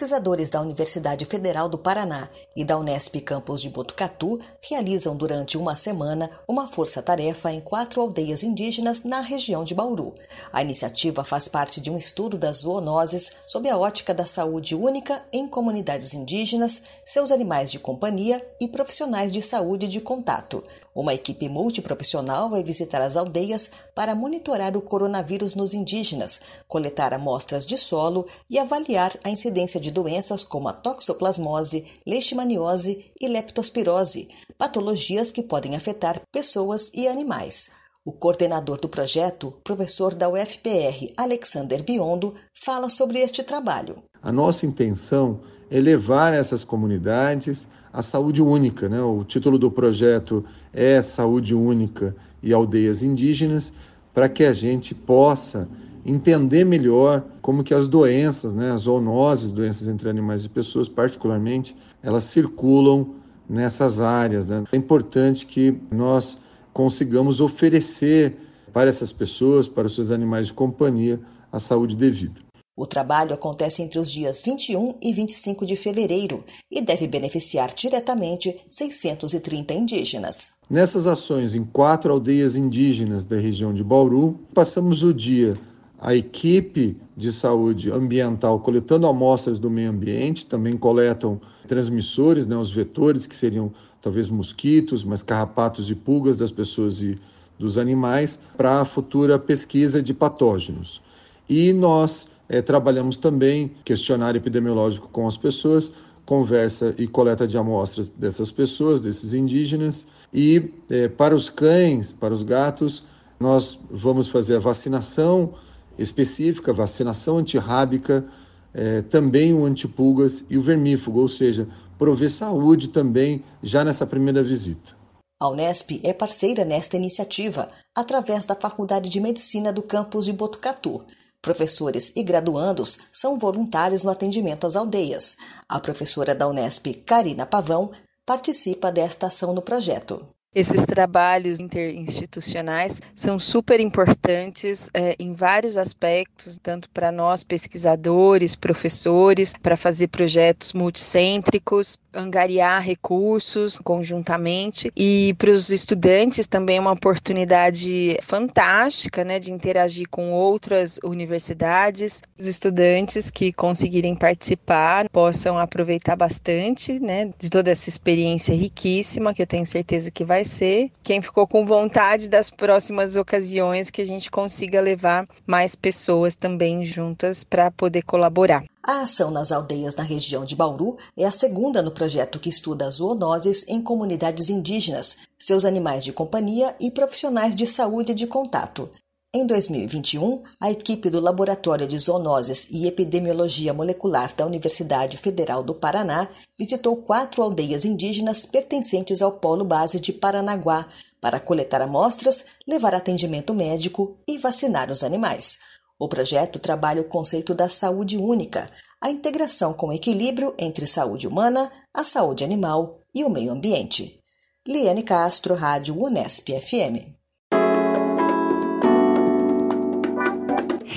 Pesquisadores da Universidade Federal do Paraná e da Unesp Campus de Botucatu realizam durante uma semana uma força-tarefa em quatro aldeias indígenas na região de Bauru. A iniciativa faz parte de um estudo das zoonoses sob a ótica da saúde única em comunidades indígenas, seus animais de companhia e profissionais de saúde de contato. Uma equipe multiprofissional vai visitar as aldeias para monitorar o coronavírus nos indígenas, coletar amostras de solo e avaliar a incidência de doenças como a toxoplasmose, leishmaniose e leptospirose, patologias que podem afetar pessoas e animais. O coordenador do projeto, professor da UFPR, Alexander Biondo, fala sobre este trabalho. A nossa intenção é levar essas comunidades a saúde única. Né? O título do projeto é Saúde Única e Aldeias Indígenas, para que a gente possa entender melhor como que as doenças, né, as zoonoses, doenças entre animais e pessoas, particularmente, elas circulam nessas áreas. Né? É importante que nós consigamos oferecer para essas pessoas, para os seus animais de companhia, a saúde devida. O trabalho acontece entre os dias 21 e 25 de fevereiro e deve beneficiar diretamente 630 indígenas. Nessas ações em quatro aldeias indígenas da região de Bauru, passamos o dia a equipe de saúde ambiental coletando amostras do meio ambiente, também coletam transmissores, né, os vetores, que seriam talvez mosquitos, mas carrapatos e pulgas das pessoas e dos animais, para a futura pesquisa de patógenos. E nós é, trabalhamos também questionário epidemiológico com as pessoas, conversa e coleta de amostras dessas pessoas, desses indígenas. E é, para os cães, para os gatos, nós vamos fazer a vacinação específica, vacinação antirrábica, é, também o antipulgas e o vermífugo, ou seja, prover saúde também já nessa primeira visita. A Unesp é parceira nesta iniciativa, através da Faculdade de Medicina do campus de Botucatu, Professores e graduandos são voluntários no atendimento às aldeias. A professora da Unesp, Karina Pavão, participa desta ação no projeto. Esses trabalhos interinstitucionais são super importantes é, em vários aspectos, tanto para nós pesquisadores, professores, para fazer projetos multicêntricos, angariar recursos conjuntamente e para os estudantes também é uma oportunidade fantástica, né, de interagir com outras universidades. Os estudantes que conseguirem participar possam aproveitar bastante, né, de toda essa experiência riquíssima que eu tenho certeza que vai vai ser. Quem ficou com vontade das próximas ocasiões que a gente consiga levar mais pessoas também juntas para poder colaborar. A ação nas aldeias na região de Bauru é a segunda no projeto que estuda zoonoses em comunidades indígenas, seus animais de companhia e profissionais de saúde de contato. Em 2021, a equipe do Laboratório de Zoonoses e Epidemiologia Molecular da Universidade Federal do Paraná visitou quatro aldeias indígenas pertencentes ao Polo Base de Paranaguá para coletar amostras, levar atendimento médico e vacinar os animais. O projeto trabalha o conceito da saúde única, a integração com equilíbrio entre saúde humana, a saúde animal e o meio ambiente. Liane Castro, Rádio Unesp FM.